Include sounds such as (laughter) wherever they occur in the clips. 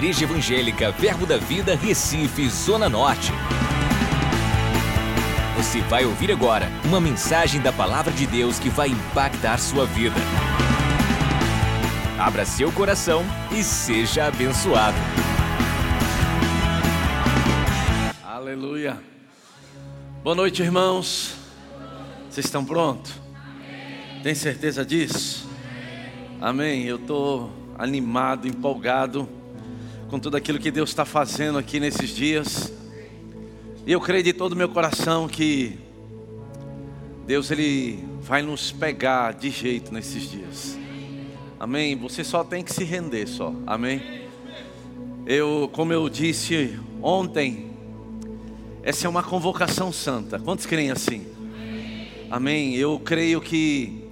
Igreja Evangélica Verbo da Vida, Recife, Zona Norte. Você vai ouvir agora uma mensagem da Palavra de Deus que vai impactar sua vida. Abra seu coração e seja abençoado. Aleluia. Boa noite, irmãos. Vocês estão prontos? Tem certeza disso? Amém. Eu estou animado, empolgado com tudo aquilo que Deus está fazendo aqui nesses dias. E eu creio de todo o meu coração que Deus ele vai nos pegar de jeito nesses dias. Amém. Você só tem que se render só. Amém. Eu, como eu disse ontem, essa é uma convocação santa. Quantos creem assim? Amém. Eu creio que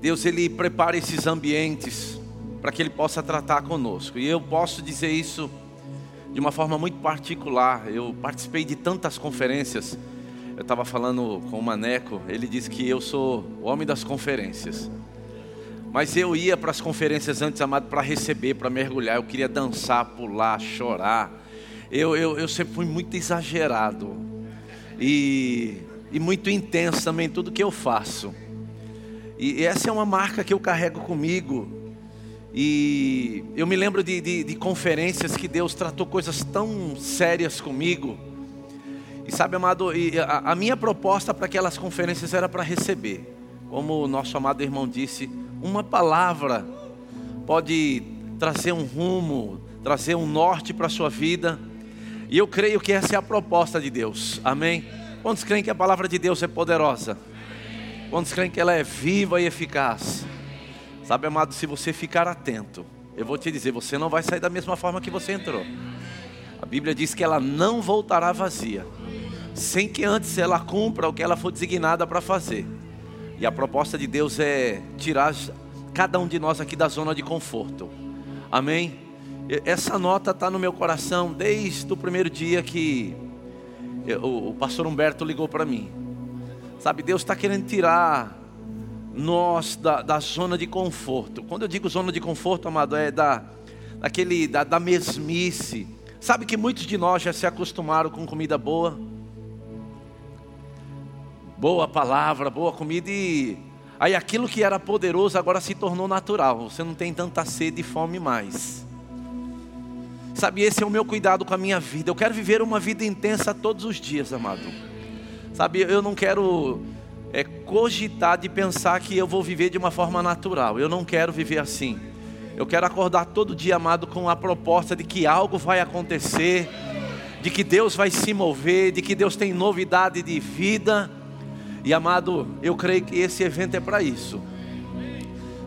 Deus ele prepara esses ambientes para que ele possa tratar conosco. E eu posso dizer isso de uma forma muito particular. Eu participei de tantas conferências. Eu estava falando com o Maneco, ele disse que eu sou o homem das conferências. Mas eu ia para as conferências antes, amado, para receber, para mergulhar. Eu queria dançar, pular, chorar. Eu, eu, eu sempre fui muito exagerado e, e muito intenso também em tudo que eu faço. E essa é uma marca que eu carrego comigo. E eu me lembro de, de, de, conferências que Deus tratou coisas tão sérias comigo. E sabe, amado, a, minha proposta para aquelas conferências era para receber. Como o nosso amado irmão disse, uma palavra pode trazer um rumo, trazer um norte para a sua vida. E eu creio que essa é a proposta de Deus. Amém? Quantos creem que a palavra de Deus é poderosa? Quantos creem que ela é viva e eficaz? Sabe, amado, se você ficar atento, eu vou te dizer, você não vai sair da mesma forma que você entrou. A Bíblia diz que ela não voltará vazia, sem que antes ela cumpra o que ela for designada para fazer. E a proposta de Deus é tirar cada um de nós aqui da zona de conforto. Amém? Essa nota está no meu coração desde o primeiro dia que o pastor Humberto ligou para mim. Sabe, Deus está querendo tirar nós da, da, zona de conforto. Quando eu digo zona de conforto, amado, é da, daquele, da, da mesmice. Sabe que muitos de nós já se acostumaram com comida boa, boa palavra, boa comida e aí aquilo que era poderoso agora se tornou natural. Você não tem tanta sede e fome mais. Sabe, esse é o meu cuidado com a minha vida. Eu quero viver uma vida intensa todos os dias, amado. Sabe, eu não quero é, cogitar de pensar que eu vou viver de uma forma natural. Eu não quero viver assim. Eu quero acordar todo dia, amado, com a proposta de que algo vai acontecer, de que Deus vai se mover, de que Deus tem novidade de vida. E amado, eu creio que esse evento é para isso.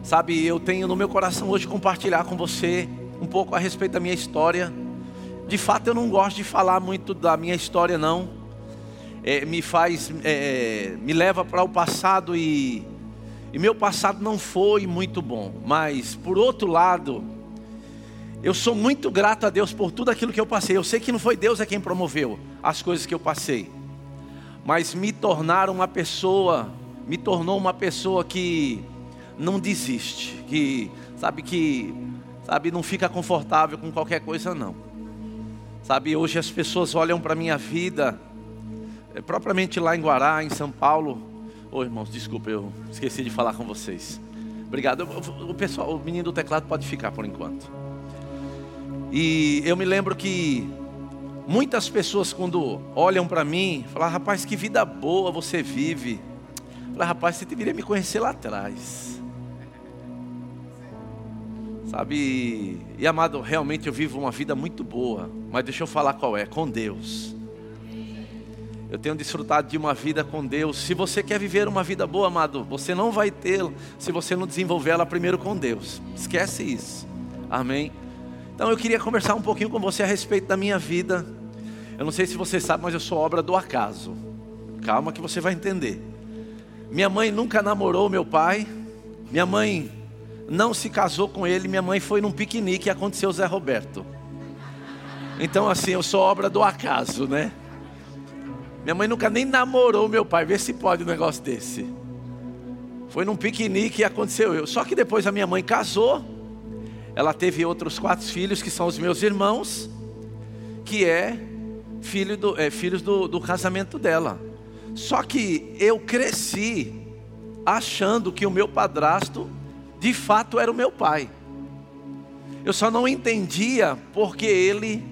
Sabe, eu tenho no meu coração hoje compartilhar com você um pouco a respeito da minha história. De fato, eu não gosto de falar muito da minha história, não é, me faz, é, me leva para o passado e, e meu passado não foi muito bom, mas por outro lado, eu sou muito grato a Deus por tudo aquilo que eu passei. Eu sei que não foi Deus é quem promoveu as coisas que eu passei, mas me tornaram uma pessoa, me tornou uma pessoa que não desiste, que sabe que sabe não fica confortável com qualquer coisa não. Sabe, hoje as pessoas olham para minha vida é, propriamente lá em Guará, em São Paulo. Ô irmãos, desculpa, eu esqueci de falar com vocês. Obrigado. O pessoal, o menino do teclado pode ficar por enquanto. E eu me lembro que muitas pessoas quando olham para mim, falam: "Rapaz, que vida boa você vive". Fala, rapaz, você deveria me conhecer lá atrás. Sabe? E amado, realmente eu vivo uma vida muito boa, mas deixa eu falar qual é, com Deus. Eu tenho desfrutado de uma vida com Deus. Se você quer viver uma vida boa, amado, você não vai tê-la se você não desenvolver ela primeiro com Deus. Esquece isso. Amém. Então eu queria conversar um pouquinho com você a respeito da minha vida. Eu não sei se você sabe, mas eu sou obra do acaso. Calma que você vai entender. Minha mãe nunca namorou meu pai. Minha mãe não se casou com ele. Minha mãe foi num piquenique e aconteceu Zé Roberto. Então assim, eu sou obra do acaso, né? Minha mãe nunca nem namorou meu pai, vê se pode um negócio desse. Foi num piquenique e aconteceu eu. Só que depois a minha mãe casou ela teve outros quatro filhos, que são os meus irmãos, que é, filho do, é filhos do, do casamento dela. Só que eu cresci achando que o meu padrasto, de fato, era o meu pai. Eu só não entendia porque ele,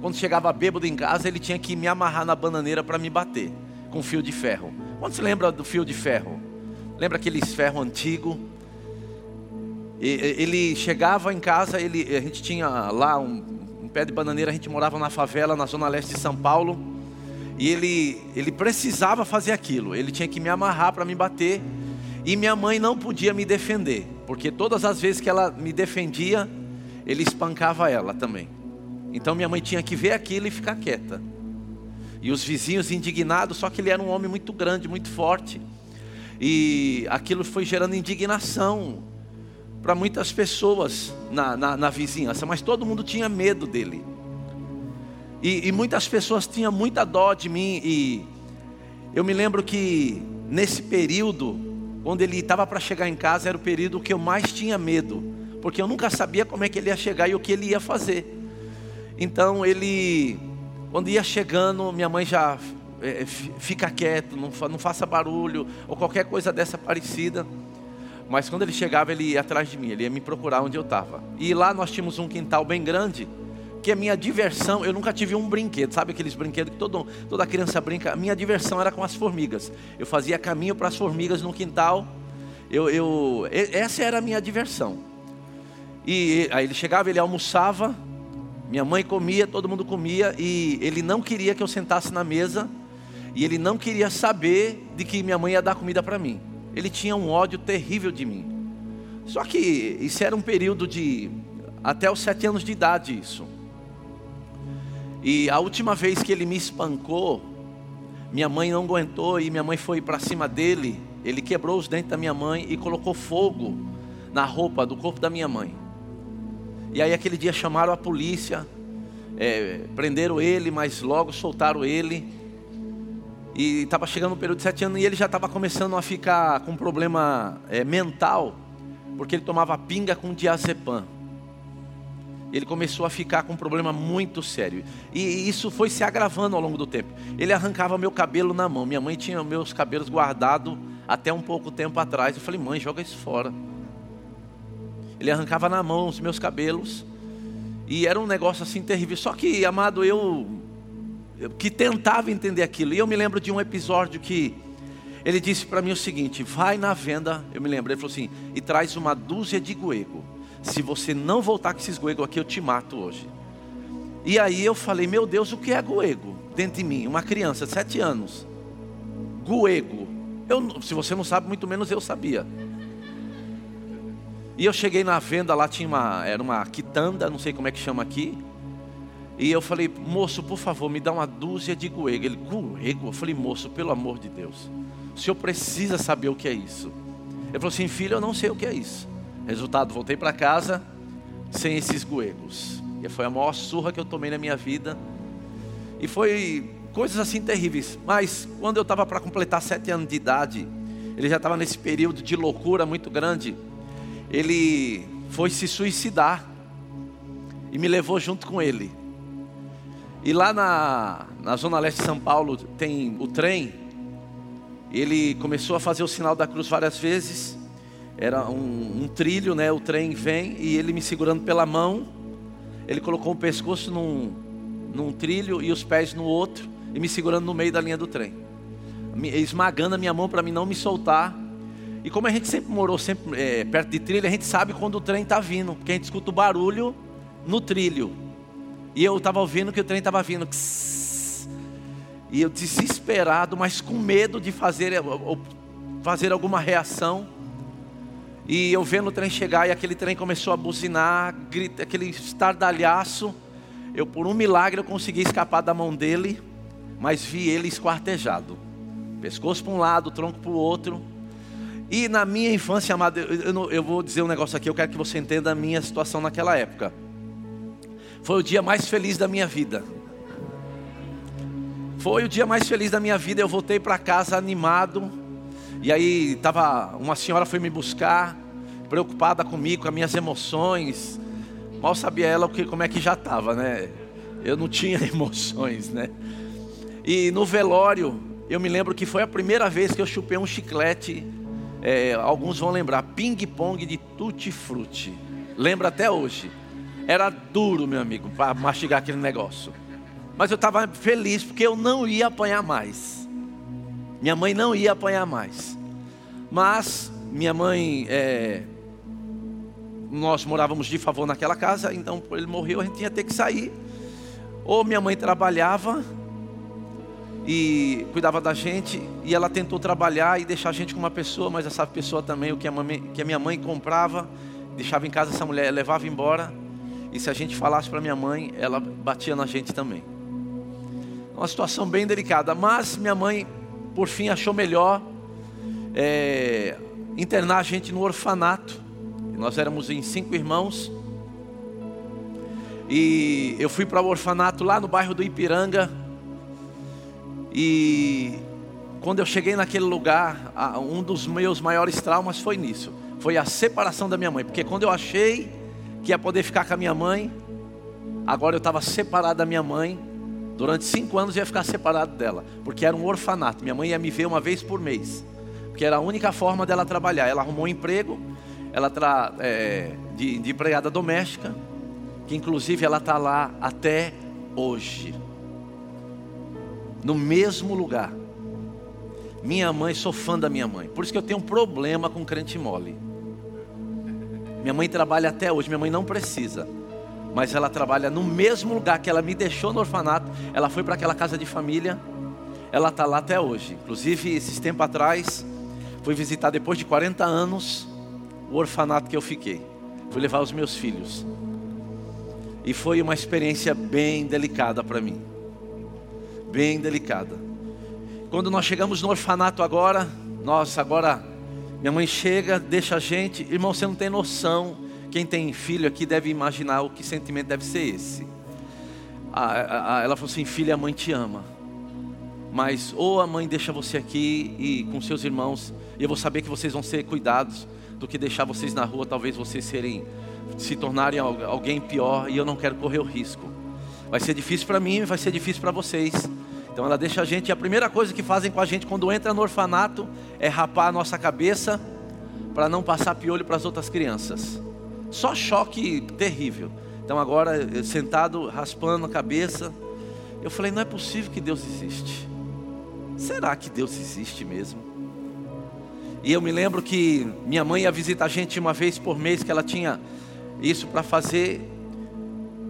quando chegava bêbado em casa, ele tinha que me amarrar na bananeira para me bater com fio de ferro. Quando se lembra do fio de ferro? Lembra aqueles ferro antigo? Ele chegava em casa, ele, a gente tinha lá um, um pé de bananeira, a gente morava na favela, na zona leste de São Paulo. E ele, ele precisava fazer aquilo, ele tinha que me amarrar para me bater. E minha mãe não podia me defender, porque todas as vezes que ela me defendia, ele espancava ela também. Então minha mãe tinha que ver aquilo e ficar quieta. E os vizinhos indignados, só que ele era um homem muito grande, muito forte. E aquilo foi gerando indignação para muitas pessoas na, na, na, vizinhança, mas todo mundo tinha medo dele. E, e muitas pessoas tinham muita dó de mim. E eu me lembro que nesse período, quando ele estava para chegar em casa, era o período que eu mais tinha medo, porque eu nunca sabia como é que ele ia chegar e o que ele ia fazer. Então ele, quando ia chegando, minha mãe já é, fica quieto, não, não faça barulho ou qualquer coisa dessa parecida. Mas quando ele chegava, ele ia atrás de mim, ele ia me procurar onde eu estava. E lá nós tínhamos um quintal bem grande, que a minha diversão, eu nunca tive um brinquedo, sabe aqueles brinquedos que todo, toda criança brinca? A minha diversão era com as formigas. Eu fazia caminho para as formigas no quintal. Eu, eu, essa era a minha diversão. E aí ele chegava, ele almoçava, minha mãe comia, todo mundo comia, e ele não queria que eu sentasse na mesa, e ele não queria saber de que minha mãe ia dar comida para mim ele tinha um ódio terrível de mim. Só que isso era um período de até os sete anos de idade isso. E a última vez que ele me espancou, minha mãe não aguentou e minha mãe foi para cima dele. Ele quebrou os dentes da minha mãe e colocou fogo na roupa do corpo da minha mãe. E aí aquele dia chamaram a polícia, é, prenderam ele, mas logo soltaram ele. E estava chegando no período de sete anos e ele já estava começando a ficar com problema é, mental, porque ele tomava pinga com diazepam. Ele começou a ficar com um problema muito sério. E isso foi se agravando ao longo do tempo. Ele arrancava meu cabelo na mão. Minha mãe tinha meus cabelos guardados até um pouco tempo atrás. Eu falei, mãe, joga isso fora. Ele arrancava na mão os meus cabelos. E era um negócio assim terrível. Só que, amado, eu que tentava entender aquilo. E eu me lembro de um episódio que ele disse para mim o seguinte: vai na venda, eu me lembro, ele falou assim, e traz uma dúzia de goego. Se você não voltar com esses goego aqui, eu te mato hoje. E aí eu falei, meu Deus, o que é goego? Dentro de mim, uma criança de sete anos. Goego. Eu, se você não sabe, muito menos eu sabia. E eu cheguei na venda, lá tinha uma, era uma quitanda, não sei como é que chama aqui. E eu falei, moço, por favor, me dá uma dúzia de goego. Ele, goego? Eu falei, moço, pelo amor de Deus, o senhor precisa saber o que é isso. Ele falou assim, filho, eu não sei o que é isso. Resultado, voltei para casa sem esses goegos. E foi a maior surra que eu tomei na minha vida. E foi coisas assim terríveis. Mas quando eu estava para completar sete anos de idade, ele já estava nesse período de loucura muito grande. Ele foi se suicidar e me levou junto com ele. E lá na, na zona leste de São Paulo tem o trem. Ele começou a fazer o sinal da cruz várias vezes. Era um, um trilho, né? O trem vem e ele me segurando pela mão. Ele colocou o pescoço num, num trilho e os pés no outro e me segurando no meio da linha do trem, esmagando a minha mão para mim não me soltar. E como a gente sempre morou sempre é, perto de trilho, a gente sabe quando o trem está vindo, porque a gente escuta o barulho no trilho. E eu estava ouvindo que o trem estava vindo. E eu desesperado, mas com medo de fazer, fazer alguma reação. E eu vendo o trem chegar e aquele trem começou a buzinar, grita, aquele estardalhaço. Eu por um milagre eu consegui escapar da mão dele, mas vi ele esquartejado. Pescoço para um lado, tronco para o outro. E na minha infância, amado, eu, eu, eu vou dizer um negócio aqui, eu quero que você entenda a minha situação naquela época. Foi o dia mais feliz da minha vida. Foi o dia mais feliz da minha vida. Eu voltei para casa animado. E aí tava uma senhora foi me buscar, preocupada comigo, com as minhas emoções. Mal sabia ela que, como é que já estava, né? Eu não tinha (laughs) emoções, né? E no velório, eu me lembro que foi a primeira vez que eu chupei um chiclete. É, alguns vão lembrar, ping-pong de tutti-frutti. Lembra até hoje. Era duro, meu amigo, para mastigar aquele negócio. Mas eu estava feliz porque eu não ia apanhar mais. Minha mãe não ia apanhar mais. Mas minha mãe, é, nós morávamos de favor naquela casa, então ele morreu, a gente tinha que que sair. Ou minha mãe trabalhava e cuidava da gente, e ela tentou trabalhar e deixar a gente com uma pessoa, mas essa pessoa também, o que a, mãe, que a minha mãe comprava, deixava em casa essa mulher, levava embora. E se a gente falasse para minha mãe, ela batia na gente também. Uma situação bem delicada, mas minha mãe, por fim, achou melhor é, internar a gente no orfanato. Nós éramos em cinco irmãos. E eu fui para o orfanato lá no bairro do Ipiranga. E quando eu cheguei naquele lugar, um dos meus maiores traumas foi nisso. Foi a separação da minha mãe. Porque quando eu achei que ia poder ficar com a minha mãe, agora eu estava separado da minha mãe. Durante cinco anos eu ia ficar separado dela. Porque era um orfanato. Minha mãe ia me ver uma vez por mês. Porque era a única forma dela trabalhar. Ela arrumou um emprego. Ela é, de, de empregada doméstica que inclusive ela está lá até hoje, no mesmo lugar. Minha mãe, sou fã da minha mãe, por isso que eu tenho um problema com crente mole. Minha mãe trabalha até hoje, minha mãe não precisa, mas ela trabalha no mesmo lugar que ela me deixou no orfanato. Ela foi para aquela casa de família, ela está lá até hoje. Inclusive, esses tempos atrás, fui visitar depois de 40 anos o orfanato que eu fiquei. Fui levar os meus filhos. E foi uma experiência bem delicada para mim. Bem delicada. Quando nós chegamos no orfanato agora, nossa, agora minha mãe chega, deixa a gente. Irmão, você não tem noção. Quem tem filho aqui deve imaginar o que sentimento deve ser esse. ela falou assim: filha, a mãe te ama. Mas ou a mãe deixa você aqui e com seus irmãos, e eu vou saber que vocês vão ser cuidados, do que deixar vocês na rua, talvez vocês serem se tornarem alguém pior e eu não quero correr o risco. Vai ser difícil para mim, vai ser difícil para vocês. Então ela deixa a gente, e a primeira coisa que fazem com a gente quando entra no orfanato é rapar a nossa cabeça para não passar piolho para as outras crianças. Só choque terrível. Então agora sentado raspando a cabeça, eu falei, não é possível que Deus existe. Será que Deus existe mesmo? E eu me lembro que minha mãe ia visitar a gente uma vez por mês, que ela tinha isso para fazer.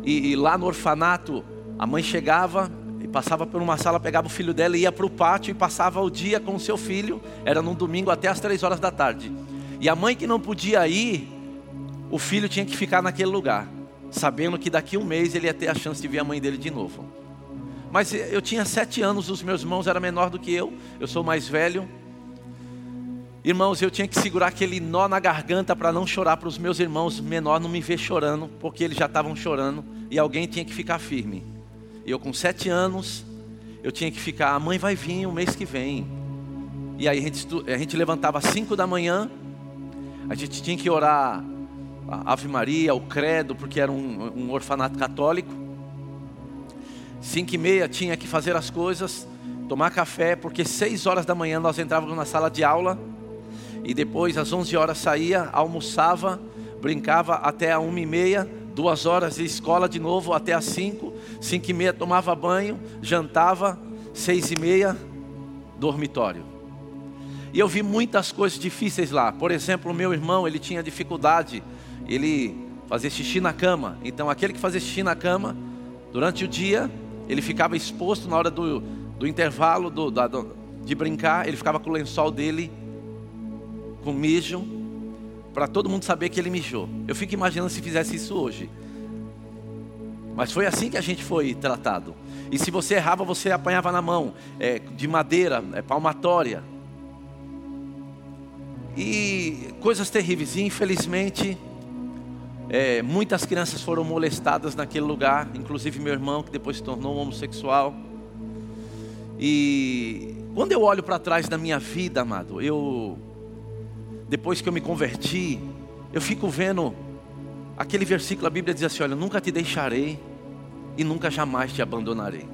E, e, lá no orfanato, a mãe chegava e passava por uma sala, pegava o filho dela e ia para o pátio e passava o dia com o seu filho. Era num domingo até as três horas da tarde. E a mãe que não podia ir, o filho tinha que ficar naquele lugar, sabendo que daqui a um mês ele ia ter a chance de ver a mãe dele de novo. Mas eu tinha sete anos, os meus irmãos eram menor do que eu, eu sou mais velho. Irmãos, eu tinha que segurar aquele nó na garganta para não chorar para os meus irmãos menores não me ver chorando, porque eles já estavam chorando e alguém tinha que ficar firme. E eu com sete anos, eu tinha que ficar, a mãe vai vir o mês que vem. E aí a gente, a gente levantava às cinco da manhã, a gente tinha que orar a Ave Maria, o credo, porque era um, um orfanato católico. Cinco e meia tinha que fazer as coisas, tomar café, porque seis horas da manhã nós entrávamos na sala de aula e depois às 11 horas saía, almoçava, brincava até a uma e meia, duas horas de escola de novo até as cinco, cinco e meia tomava banho, jantava, seis e meia, dormitório. E eu vi muitas coisas difíceis lá. Por exemplo, o meu irmão, ele tinha dificuldade, ele fazia xixi na cama. Então, aquele que fazia xixi na cama, durante o dia, ele ficava exposto na hora do, do intervalo do, da, do, de brincar, ele ficava com o lençol dele com mijo, para todo mundo saber que ele mijou. Eu fico imaginando se fizesse isso hoje. Mas foi assim que a gente foi tratado. E se você errava, você apanhava na mão, é, de madeira, é, palmatória. E coisas terríveis. E infelizmente, é, muitas crianças foram molestadas naquele lugar, inclusive meu irmão, que depois se tornou um homossexual. E quando eu olho para trás da minha vida, amado, eu depois que eu me converti, eu fico vendo aquele versículo, a Bíblia diz assim: Olha, nunca te deixarei e nunca jamais te abandonarei.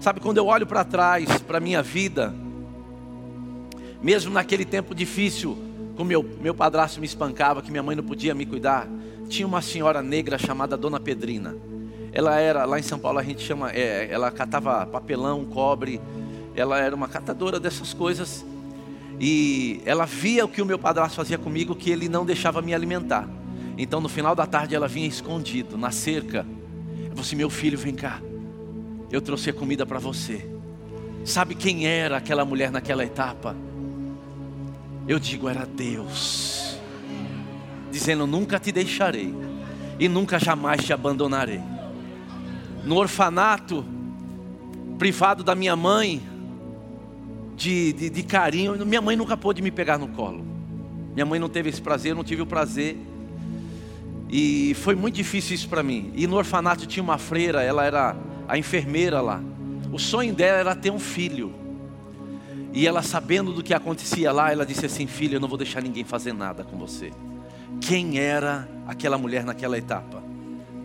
Sabe, quando eu olho para trás, para a minha vida, mesmo naquele tempo difícil, com meu, meu padrasto me espancava, que minha mãe não podia me cuidar, tinha uma senhora negra chamada Dona Pedrina. Ela era, lá em São Paulo a gente chama, é, ela catava papelão, cobre, ela era uma catadora dessas coisas. E ela via o que o meu padrasto fazia comigo, que ele não deixava me alimentar. Então no final da tarde ela vinha escondido, na cerca. Eu assim, meu filho, vem cá. Eu trouxe a comida para você. Sabe quem era aquela mulher naquela etapa? Eu digo, era Deus. Dizendo, nunca te deixarei. E nunca jamais te abandonarei. No orfanato, privado da minha mãe, de, de, de, carinho. Minha mãe nunca pôde me pegar no colo. Minha mãe não teve esse prazer, eu não tive o prazer. E foi muito difícil isso para mim. E no orfanato tinha uma freira, ela era a enfermeira lá. O sonho dela era ter um filho. E ela sabendo do que acontecia lá, ela disse assim: Filho, eu não vou deixar ninguém fazer nada com você. Quem era aquela mulher naquela etapa?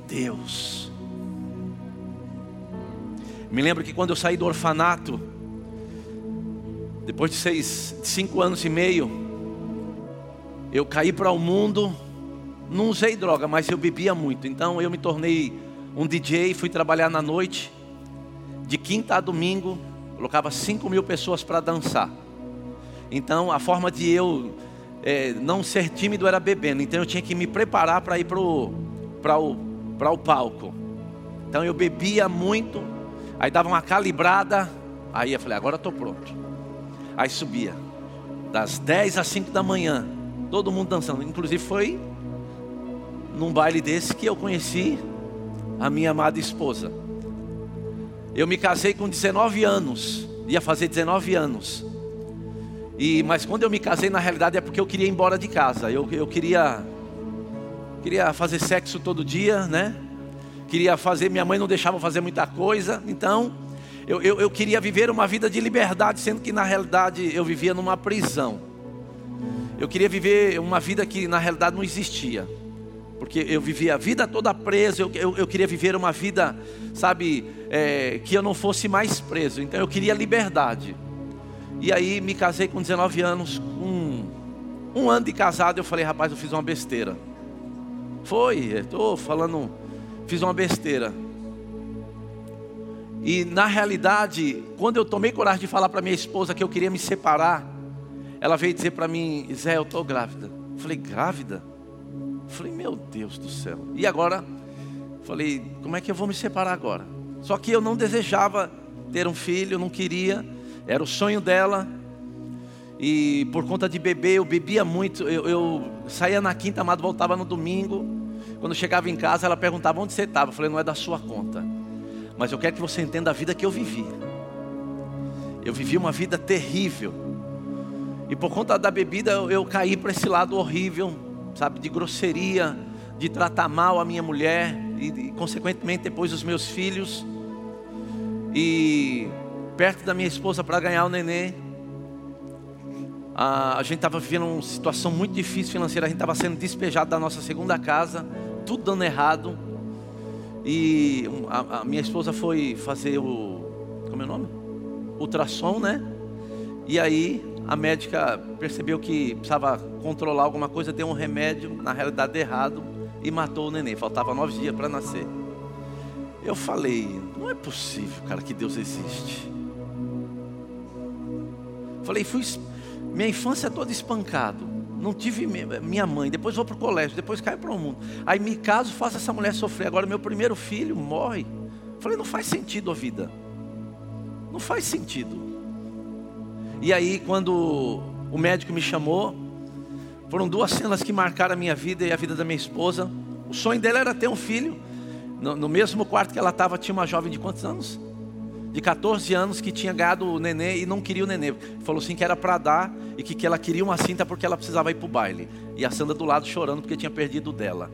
Deus. Me lembro que quando eu saí do orfanato, depois de seis, cinco anos e meio, eu caí para o mundo. Não usei droga, mas eu bebia muito. Então eu me tornei um DJ, fui trabalhar na noite, de quinta a domingo, colocava cinco mil pessoas para dançar. Então a forma de eu é, não ser tímido era bebendo. Então eu tinha que me preparar para ir para o, o palco. Então eu bebia muito, aí dava uma calibrada, aí eu falei, agora estou pronto. Aí subia, das 10 às 5 da manhã, todo mundo dançando. Inclusive foi num baile desse que eu conheci a minha amada esposa. Eu me casei com 19 anos, ia fazer 19 anos. E, mas quando eu me casei, na realidade é porque eu queria ir embora de casa. Eu, eu queria, queria fazer sexo todo dia, né? Queria fazer, minha mãe não deixava fazer muita coisa. Então, eu, eu, eu queria viver uma vida de liberdade, sendo que na realidade eu vivia numa prisão. Eu queria viver uma vida que na realidade não existia. Porque eu vivia a vida toda preso, eu, eu, eu queria viver uma vida, sabe, é, que eu não fosse mais preso. Então eu queria liberdade. E aí me casei com 19 anos, um, um ano de casado, eu falei, rapaz, eu fiz uma besteira. Foi, estou falando, fiz uma besteira. E na realidade, quando eu tomei coragem de falar para minha esposa que eu queria me separar, ela veio dizer para mim, Zé, eu estou grávida. Eu falei, grávida? Eu falei, meu Deus do céu. E agora? Falei, como é que eu vou me separar agora? Só que eu não desejava ter um filho, eu não queria, era o sonho dela. E por conta de beber, eu bebia muito. Eu, eu saía na quinta, amado, voltava no domingo. Quando chegava em casa, ela perguntava onde você estava. Eu falei, não é da sua conta. Mas eu quero que você entenda a vida que eu vivi. Eu vivi uma vida terrível. E por conta da bebida eu, eu caí para esse lado horrível, sabe, de grosseria, de tratar mal a minha mulher e, e consequentemente depois os meus filhos. E perto da minha esposa para ganhar o nenê, a, a gente estava vivendo uma situação muito difícil financeira, a gente estava sendo despejado da nossa segunda casa, tudo dando errado. E a, a, minha esposa foi fazer o. Como é o nome? Ultrassom, né? E aí a médica percebeu que precisava controlar alguma coisa, deu um remédio, na realidade errado, e matou o neném. Faltava nove dias para nascer. Eu falei, não é possível, cara, que Deus existe. Falei, fui minha infância toda espancado não tive minha mãe, depois vou para o colégio, depois caio para o mundo. Aí me caso, faço essa mulher sofrer. Agora meu primeiro filho morre. Falei, não faz sentido a vida. Não faz sentido. E aí, quando o médico me chamou, foram duas cenas que marcaram a minha vida e a vida da minha esposa. O sonho dela era ter um filho. No, no mesmo quarto que ela estava, tinha uma jovem de quantos anos? De 14 anos que tinha ganhado o nenê e não queria o nenê. Falou assim que era para dar e que, que ela queria uma cinta porque ela precisava ir para o baile. E a Sandra do lado chorando porque tinha perdido dela.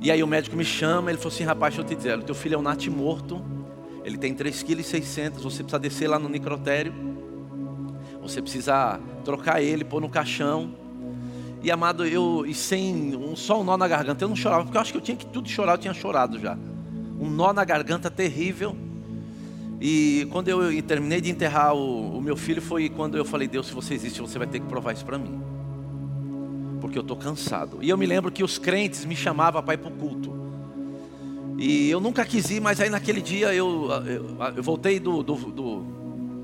E aí o médico me chama, ele falou assim, rapaz, deixa eu te dizer, o teu filho é um nat morto, ele tem 3,6 kg, você precisa descer lá no necrotério, você precisa trocar ele, pôr no caixão, E amado, eu e sem um, só um nó na garganta, eu não chorava, porque eu acho que eu tinha que tudo chorar, eu tinha chorado já. Um nó na garganta terrível. E quando eu terminei de enterrar o, o meu filho, foi quando eu falei: Deus, se você existe, você vai ter que provar isso para mim. Porque eu estou cansado. E eu me lembro que os crentes me chamavam para ir para o culto. E eu nunca quis ir, mas aí naquele dia eu, eu, eu voltei do, do, do,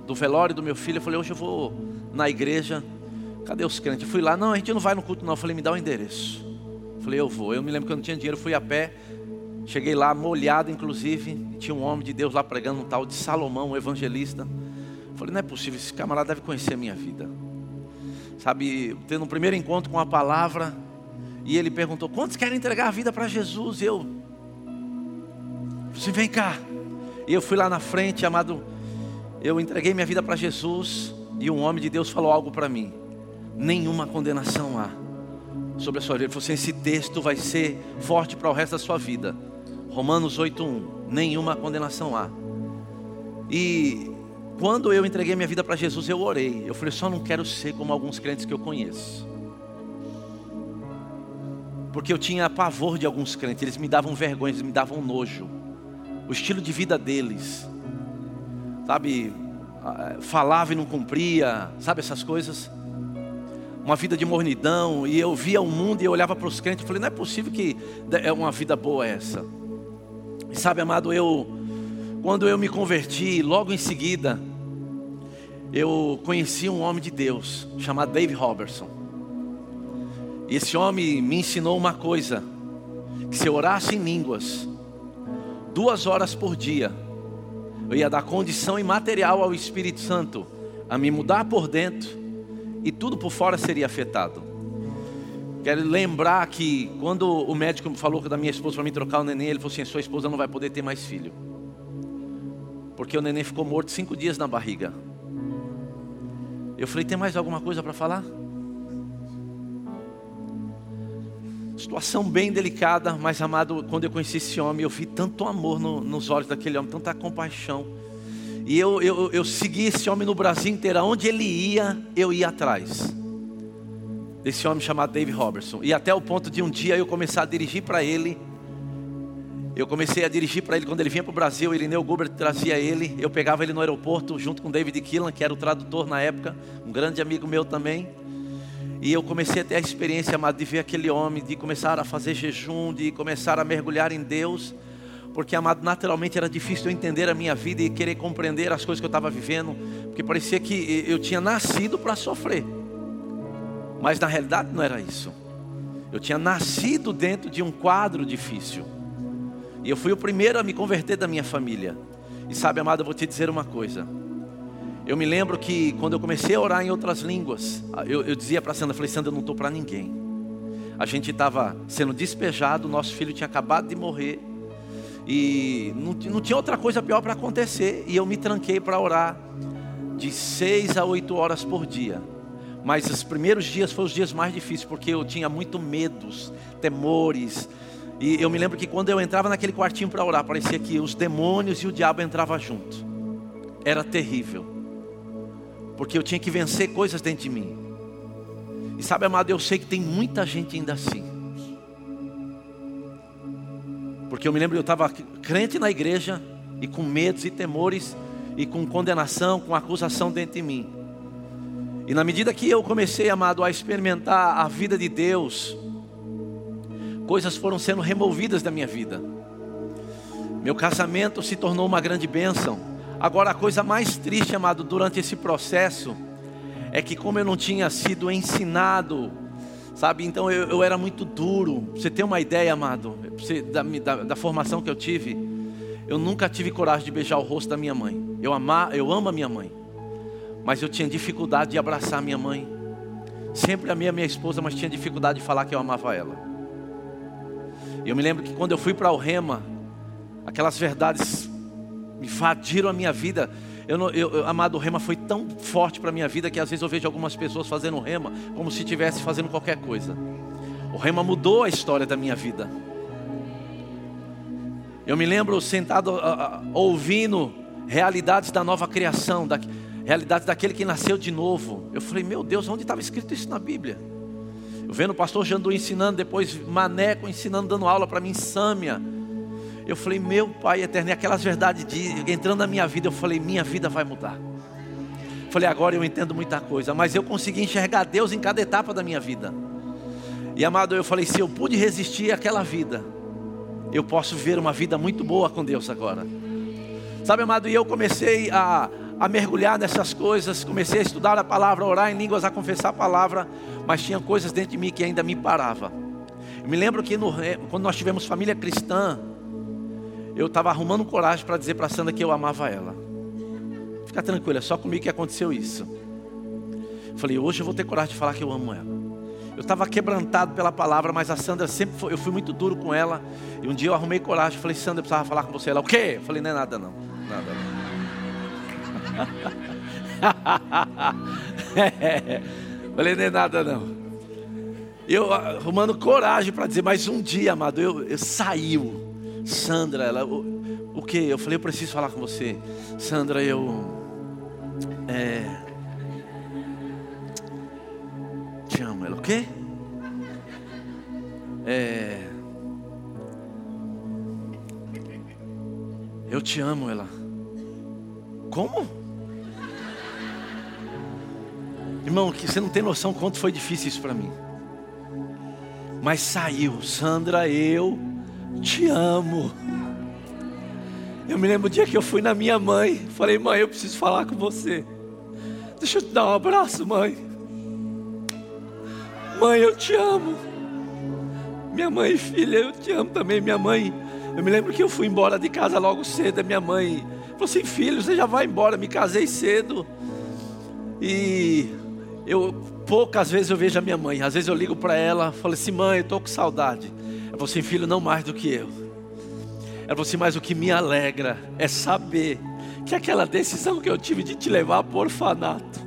do velório do meu filho. Eu falei: Hoje eu vou na igreja Cadê os crentes? fui lá, não, a gente não vai no culto, não. Eu falei, me dá o um endereço. Eu falei, eu vou. Eu me lembro que eu não tinha dinheiro, fui a pé. Cheguei lá, molhado, inclusive. Tinha um homem de Deus lá pregando um tal de Salomão, um evangelista. Falei, não é possível, esse camarada deve conhecer a minha vida. Sabe, tendo um primeiro encontro com a palavra. E ele perguntou: quantos querem entregar a vida para Jesus? E eu, você vem cá. E eu fui lá na frente, amado. Eu entreguei minha vida para Jesus. E um homem de Deus falou algo para mim nenhuma condenação há sobre a sua vida. Ele falou assim, esse texto vai ser forte para o resto da sua vida. Romanos 8:1, nenhuma condenação há. E quando eu entreguei minha vida para Jesus, eu orei. Eu falei, só não quero ser como alguns crentes que eu conheço. Porque eu tinha pavor de alguns crentes, eles me davam vergonha, eles me davam nojo. O estilo de vida deles, sabe, falava e não cumpria, sabe essas coisas uma vida de mornidão, e eu via o mundo e eu olhava para os crentes e falei, não é possível que é uma vida boa essa. E sabe, amado, eu quando eu me converti, logo em seguida, eu conheci um homem de Deus chamado Dave Robertson. E esse homem me ensinou uma coisa: que se eu orasse em línguas, duas horas por dia, eu ia dar condição imaterial ao Espírito Santo a me mudar por dentro e tudo por fora seria afetado. Quero lembrar que quando o médico falou da minha esposa para mim trocar o neném, ele falou assim: sua esposa não vai poder ter mais filho. Porque o neném ficou morto cinco dias na barriga. Eu falei: tem mais alguma coisa para falar? Situação bem delicada, mas amado, quando eu conheci esse homem, eu vi tanto amor no, nos olhos daquele homem, tanta compaixão. E eu, eu, eu segui esse homem no Brasil inteiro. Onde ele ia, eu ia atrás. Desse homem chamado Dave Robertson. E até o ponto de um dia eu começar a dirigir para ele. Eu comecei a dirigir para ele quando ele vinha para o Brasil. O Irineu Gubert trazia ele. Eu pegava ele no aeroporto junto com David Killan, que era o tradutor na época. Um grande amigo meu também. E eu comecei a ter a experiência, amado, de ver aquele homem, de começar a fazer jejum, de começar a mergulhar em Deus porque amado, naturalmente era difícil eu entender a minha vida e querer compreender as coisas que eu estava vivendo, porque parecia que eu tinha nascido para sofrer, mas na realidade não era isso. Eu tinha nascido dentro de um quadro difícil, e eu fui o primeiro a me converter da minha família. E sabe, amado, eu vou te dizer uma coisa. Eu me lembro que quando eu comecei a orar em outras línguas, eu, eu dizia para Sandra, falei, Sandra, eu não estou para ninguém. A gente estava sendo despejado, nosso filho tinha acabado de morrer. E não, não tinha outra coisa pior para acontecer. E eu me tranquei para orar de seis a oito horas por dia. Mas os primeiros dias foram os dias mais difíceis, porque eu tinha muito medos, temores. E eu me lembro que quando eu entrava naquele quartinho para orar, parecia que os demônios e o diabo entravam junto. Era terrível. Porque eu tinha que vencer coisas dentro de mim. E sabe, amado, eu sei que tem muita gente ainda assim. Porque eu me lembro, eu estava crente na igreja e com medos e temores e com condenação, com acusação dentro de mim. E na medida que eu comecei, amado, a experimentar a vida de Deus, coisas foram sendo removidas da minha vida. Meu casamento se tornou uma grande bênção. Agora, a coisa mais triste, amado, durante esse processo, é que, como eu não tinha sido ensinado Sabe, então eu, eu era muito duro. Você tem uma ideia, amado, você, da, da, da, formação que eu tive? Eu nunca tive coragem de beijar o rosto da minha mãe. Eu, amar, eu amo a minha mãe, mas eu tinha dificuldade de abraçar minha mãe. Sempre amei a minha esposa, mas tinha dificuldade de falar que eu amava ela. E eu me lembro que quando eu fui para o Rema, aquelas verdades me invadiram a minha vida. Eu, eu, eu, amado, o rema foi tão forte para a minha vida que às vezes eu vejo algumas pessoas fazendo rema como se estivesse fazendo qualquer coisa. O rema mudou a história da minha vida. Eu me lembro sentado uh, uh, ouvindo realidades da nova criação, da, realidades daquele que nasceu de novo. Eu falei, meu Deus, onde estava escrito isso na Bíblia? Eu vendo o pastor Jandu ensinando, depois Maneco ensinando, dando aula para mim Sâmia. Eu falei, meu Pai eterno, e aquelas verdades de, entrando na minha vida, eu falei, minha vida vai mudar. Falei, agora eu entendo muita coisa, mas eu consegui enxergar Deus em cada etapa da minha vida. E amado, eu falei, se eu pude resistir àquela vida, eu posso ver uma vida muito boa com Deus agora. Sabe, amado, e eu comecei a, a mergulhar nessas coisas, comecei a estudar a palavra, a orar em línguas, a confessar a palavra, mas tinha coisas dentro de mim que ainda me parava. Eu me lembro que no, quando nós tivemos família cristã, eu estava arrumando coragem para dizer para Sandra que eu amava ela. Fica tranquila, é só comigo que aconteceu isso. falei, hoje eu vou ter coragem de falar que eu amo ela. Eu estava quebrantado pela palavra, mas a Sandra sempre foi, eu fui muito duro com ela. E um dia eu arrumei coragem, falei, Sandra, eu precisava falar com você. Ela, o quê? Eu falei, não é nada não. Nada não. (laughs) falei, não é nada não. Eu arrumando coragem para dizer, mas um dia, amado, eu, eu saiu. Sandra, ela, o, o que? Eu falei, eu preciso falar com você. Sandra, eu. É, te amo. Ela, o quê? É, eu te amo, ela. Como? Irmão, que você não tem noção quanto foi difícil isso para mim. Mas saiu, Sandra, eu te amo. Eu me lembro o dia que eu fui na minha mãe, falei, mãe, eu preciso falar com você. Deixa eu te dar um abraço, mãe. Mãe, eu te amo. Minha mãe e filha, eu te amo também. Minha mãe, eu me lembro que eu fui embora de casa logo cedo. Minha mãe falou assim: Filho, você já vai embora. Me casei cedo. E eu poucas vezes eu vejo a minha mãe. Às vezes eu ligo para ela, falo assim: Mãe, eu estou com saudade. Ela falou assim: Filho, não mais do que eu. Ela falou assim: Mas o que me alegra é saber que aquela decisão que eu tive de te levar para o orfanato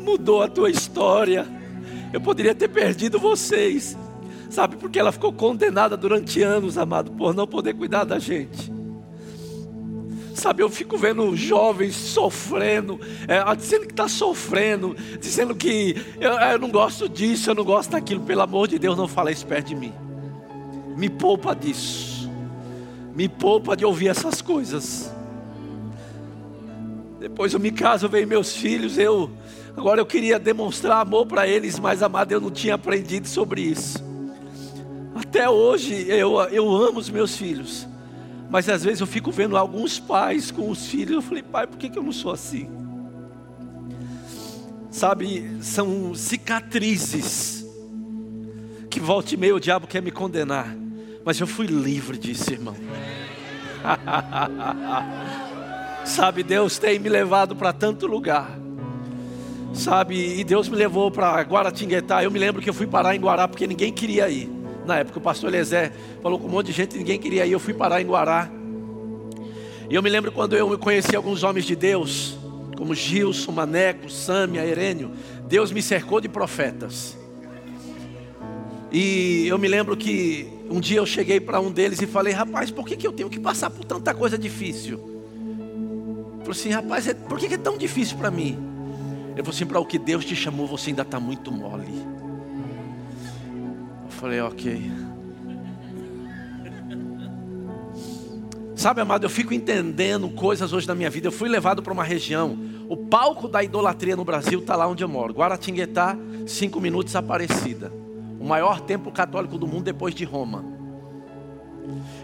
mudou a tua história. Eu poderia ter perdido vocês, sabe? Porque ela ficou condenada durante anos, amado, por não poder cuidar da gente. Sabe, eu fico vendo jovens sofrendo, é, dizendo que está sofrendo, dizendo que eu, eu não gosto disso, eu não gosto daquilo. Pelo amor de Deus, não fala isso perto de mim. Me poupa disso. Me poupa de ouvir essas coisas. Depois eu me caso, vem meus filhos, eu agora eu queria demonstrar amor para eles, mas amado, eu não tinha aprendido sobre isso. Até hoje eu, eu amo os meus filhos. Mas às vezes eu fico vendo alguns pais com os filhos. Eu falei, pai, por que, eu não sou assim? Sabe, são cicatrizes que volta e meia o diabo quer me condenar. Mas eu fui livre disso, irmão. (laughs) Sabe, Deus tem me levado para tanto lugar. Sabe, e Deus me levou para Guaratinguetá. Eu me lembro que eu fui parar em Guará porque ninguém queria ir. Na época o pastor Eliezer falou com um monte de gente, ninguém queria ir. Eu fui parar em Guará. E eu me lembro quando eu conheci alguns homens de Deus, como Gilson, Maneco, Sâmia, Herênio. Deus me cercou de profetas. E eu me lembro que um dia eu cheguei para um deles e falei: Rapaz, por que, que eu tenho que passar por tanta coisa difícil? Ele falou assim: Rapaz, é, por que, que é tão difícil para mim? Ele falou assim: Para o que Deus te chamou, você ainda está muito mole falei, ok. Sabe, amado, eu fico entendendo coisas hoje na minha vida. Eu fui levado para uma região. O palco da idolatria no Brasil está lá onde eu moro. Guaratinguetá, cinco minutos Aparecida. O maior templo católico do mundo depois de Roma.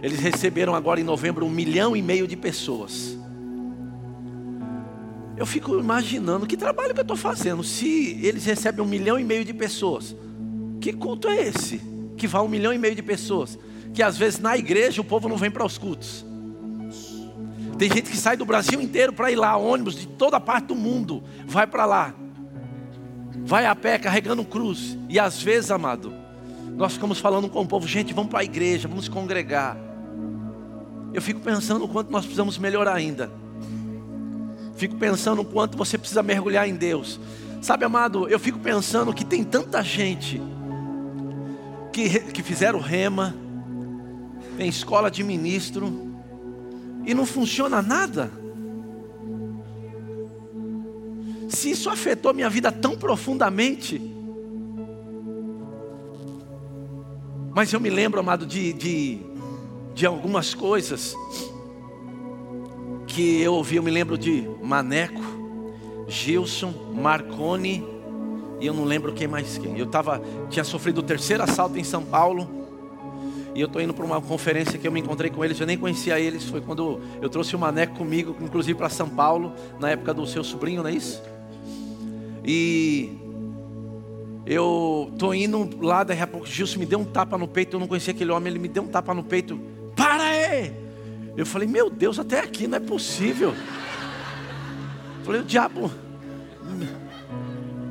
Eles receberam agora em novembro um milhão e meio de pessoas. Eu fico imaginando que trabalho que eu estou fazendo. Se eles recebem um milhão e meio de pessoas, que culto é esse? Que vai um milhão e meio de pessoas. Que às vezes na igreja o povo não vem para os cultos. Tem gente que sai do Brasil inteiro para ir lá, ônibus de toda parte do mundo, vai para lá. Vai a pé carregando cruz. E às vezes, amado, nós ficamos falando com o povo, gente, vamos para a igreja, vamos congregar. Eu fico pensando o quanto nós precisamos melhorar ainda. Fico pensando o quanto você precisa mergulhar em Deus. Sabe, amado, eu fico pensando que tem tanta gente que, que fizeram rema, tem escola de ministro, e não funciona nada. Se isso afetou minha vida tão profundamente, Mas eu me lembro, amado, de, de, de algumas coisas que eu ouvi. Eu me lembro de Maneco, Gilson, Marconi e eu não lembro quem mais quem. Eu tava, tinha sofrido o terceiro assalto em São Paulo. E eu estou indo para uma conferência que eu me encontrei com eles, eu nem conhecia eles. Foi quando eu trouxe o Maneco comigo, inclusive para São Paulo, na época do seu sobrinho, não é isso? E eu estou indo lá, daqui a pouco Gilson me deu um tapa no peito, eu não conhecia aquele homem, ele me deu um tapa no peito. Para aí! Eu falei, meu Deus, até aqui não é possível. Eu falei, o diabo.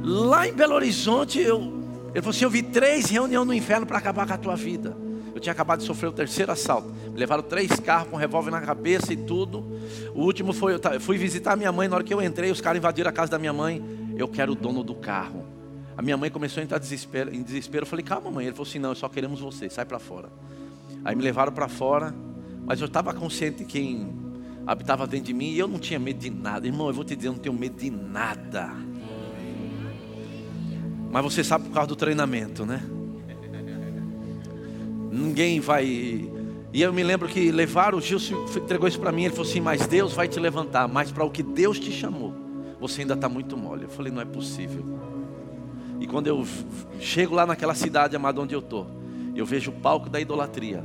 Lá em Belo Horizonte, eu, ele falou assim: Eu vi três reuniões no inferno para acabar com a tua vida. Eu tinha acabado de sofrer o terceiro assalto. Me levaram três carros com revólver na cabeça e tudo. O último foi: eu fui visitar a minha mãe. Na hora que eu entrei, os caras invadiram a casa da minha mãe. Eu quero o dono do carro. A minha mãe começou a entrar desespero, em desespero. Eu falei: Calma, mãe. Ele falou assim: Não, só queremos você. Sai para fora. Aí me levaram para fora. Mas eu estava consciente de quem habitava dentro de mim. E eu não tinha medo de nada. Irmão, eu vou te dizer: eu não tenho medo de nada. Mas você sabe por causa do treinamento, né? Ninguém vai. E eu me lembro que levaram, o Gilson entregou isso para mim. Ele falou assim: Mas Deus vai te levantar. Mas para o que Deus te chamou, você ainda está muito mole. Eu falei: Não é possível. E quando eu chego lá naquela cidade amada onde eu estou, eu vejo o palco da idolatria.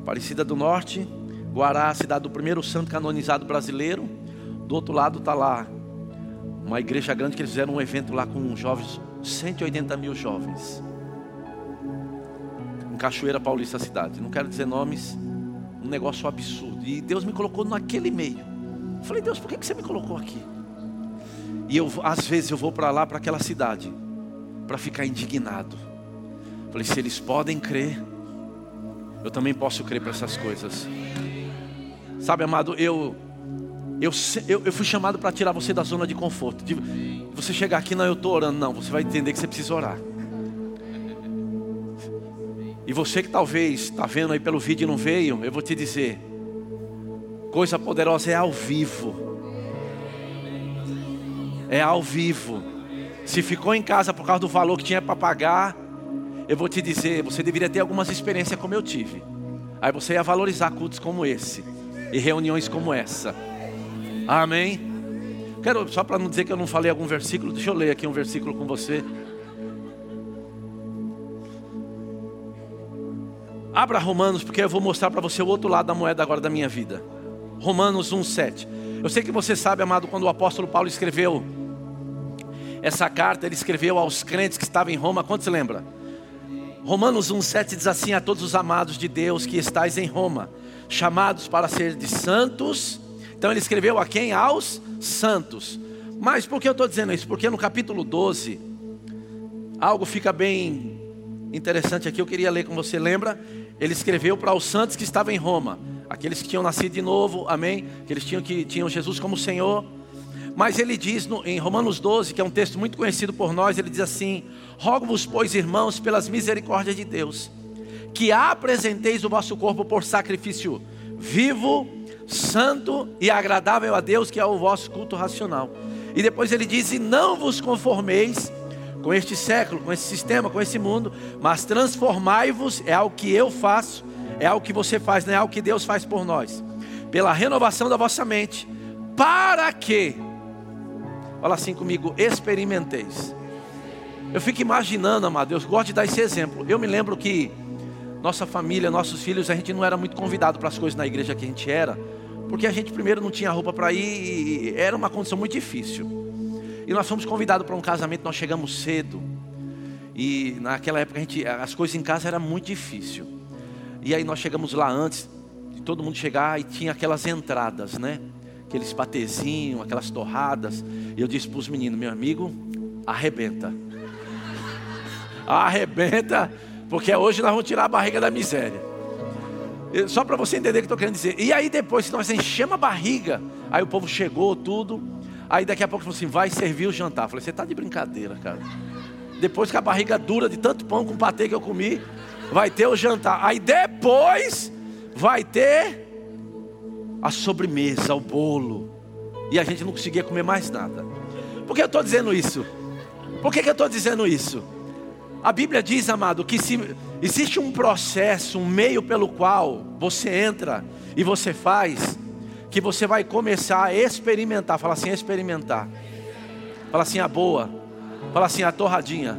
Aparecida do Norte, Guará, a cidade do primeiro santo canonizado brasileiro. Do outro lado está lá uma igreja grande que eles fizeram um evento lá com jovens 180 mil jovens. Em Cachoeira Paulista cidade. Não quero dizer nomes. Um negócio absurdo. E Deus me colocou naquele meio. Eu falei, Deus, por que você me colocou aqui? E eu, às vezes, eu vou para lá, para aquela cidade, para ficar indignado. Eu falei, se eles podem crer, eu também posso crer para essas coisas. Sabe, amado, eu eu, eu, eu fui chamado para tirar você da zona de conforto. De, você chegar aqui, não, eu estou orando. Não, você vai entender que você precisa orar. E você que talvez está vendo aí pelo vídeo e não veio, eu vou te dizer: coisa poderosa é ao vivo. É ao vivo. Se ficou em casa por causa do valor que tinha para pagar, eu vou te dizer: você deveria ter algumas experiências como eu tive. Aí você ia valorizar cultos como esse e reuniões como essa. Amém. Quero, só para não dizer que eu não falei algum versículo, deixa eu ler aqui um versículo com você. Abra Romanos, porque eu vou mostrar para você o outro lado da moeda agora da minha vida. Romanos 1,7. Eu sei que você sabe, amado, quando o apóstolo Paulo escreveu essa carta, ele escreveu aos crentes que estavam em Roma. Quantos lembra? Romanos 1,7 diz assim: A todos os amados de Deus que estáis em Roma, chamados para ser de santos então ele escreveu a quem? Aos santos. Mas por que eu estou dizendo isso? Porque no capítulo 12, algo fica bem interessante aqui, eu queria ler com você. Lembra? Ele escreveu para os santos que estavam em Roma, aqueles que tinham nascido de novo, amém? Que eles tinham que tinham Jesus como Senhor. Mas ele diz no, em Romanos 12, que é um texto muito conhecido por nós, ele diz assim: Rogo-vos, pois, irmãos, pelas misericórdias de Deus, que apresenteis o vosso corpo por sacrifício vivo, santo e agradável a Deus, que é o vosso culto racional. E depois ele diz: E não vos conformeis com este século, com esse sistema, com esse mundo, mas transformai-vos, é algo que eu faço, é algo que você faz, não é algo que Deus faz por nós, pela renovação da vossa mente, para que, fala assim comigo, experimenteis. Eu fico imaginando, amado, eu gosto de dar esse exemplo. Eu me lembro que nossa família, nossos filhos, a gente não era muito convidado para as coisas na igreja que a gente era, porque a gente primeiro não tinha roupa para ir e era uma condição muito difícil. E nós fomos convidados para um casamento, nós chegamos cedo. E naquela época a gente, as coisas em casa era muito difícil. E aí nós chegamos lá antes de todo mundo chegar e tinha aquelas entradas, né? Aqueles patezinhos, aquelas torradas. E eu disse para os meninos, meu amigo, arrebenta. (laughs) Arrebenta porque hoje nós vamos tirar a barriga da miséria. Só para você entender o que estou querendo dizer. E aí depois, se nós enchemos a barriga, aí o povo chegou, tudo. Aí daqui a pouco falou assim: vai servir o jantar. Eu falei, você está de brincadeira, cara. Depois que a barriga dura de tanto pão com patê que eu comi, vai ter o jantar. Aí depois vai ter a sobremesa, o bolo. E a gente não conseguia comer mais nada. Por que eu estou dizendo isso? Por que, que eu estou dizendo isso? A Bíblia diz, amado, que se existe um processo, um meio pelo qual você entra e você faz, que você vai começar a experimentar. Fala assim, experimentar. Fala assim, a boa. Fala assim, a torradinha.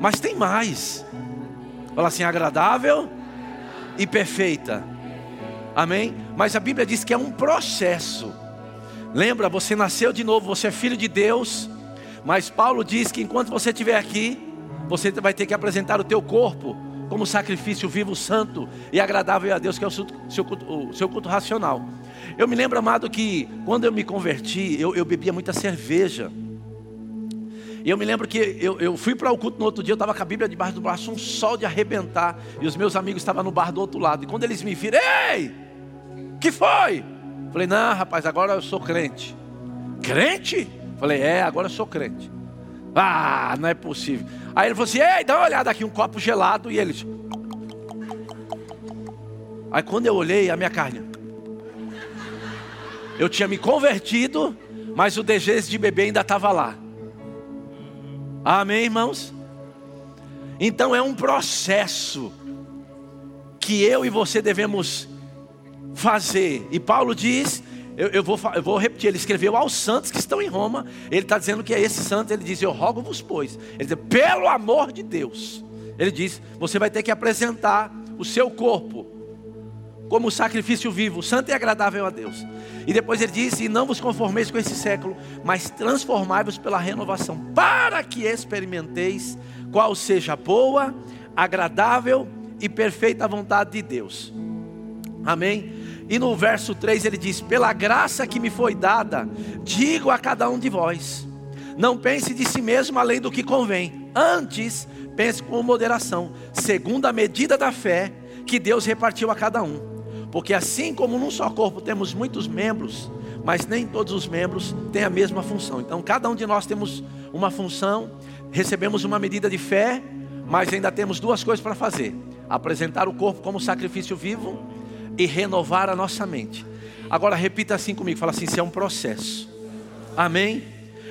Mas tem mais. Fala assim, agradável e perfeita. Amém? Mas a Bíblia diz que é um processo. Lembra, você nasceu de novo, você é filho de Deus. Mas Paulo diz que enquanto você estiver aqui, você vai ter que apresentar o teu corpo como sacrifício vivo, santo e agradável a Deus, que é o seu, seu, culto, o seu culto racional. Eu me lembro, amado, que quando eu me converti, eu, eu bebia muita cerveja. E eu me lembro que eu, eu fui para o culto no outro dia, eu estava com a Bíblia debaixo do braço, um sol de arrebentar, e os meus amigos estavam no bar do outro lado. E quando eles me viram, ei, que foi? Falei, não, rapaz, agora eu sou crente. Crente? Falei, é, agora eu sou crente. Ah, não é possível. Aí ele falou assim: Ei, dá uma olhada aqui, um copo gelado. E eles. Aí quando eu olhei, a minha carne. Eu tinha me convertido, mas o desejo de beber ainda estava lá. Amém, irmãos? Então é um processo que eu e você devemos fazer. E Paulo diz eu, eu, vou, eu vou repetir, ele escreveu aos santos que estão em Roma. Ele está dizendo que é esse santo, ele diz: Eu rogo-vos, pois. Ele diz: Pelo amor de Deus. Ele diz: Você vai ter que apresentar o seu corpo como sacrifício vivo, santo e agradável a Deus. E depois ele diz: E não vos conformeis com esse século, mas transformai-vos pela renovação, para que experimenteis qual seja a boa, agradável e perfeita vontade de Deus. Amém? E no verso 3 ele diz: Pela graça que me foi dada, digo a cada um de vós: Não pense de si mesmo além do que convém, antes pense com moderação, segundo a medida da fé que Deus repartiu a cada um. Porque assim como num só corpo temos muitos membros, mas nem todos os membros têm a mesma função. Então cada um de nós temos uma função, recebemos uma medida de fé, mas ainda temos duas coisas para fazer: apresentar o corpo como sacrifício vivo e renovar a nossa mente. Agora repita assim comigo, fala assim, isso é um processo. Amém?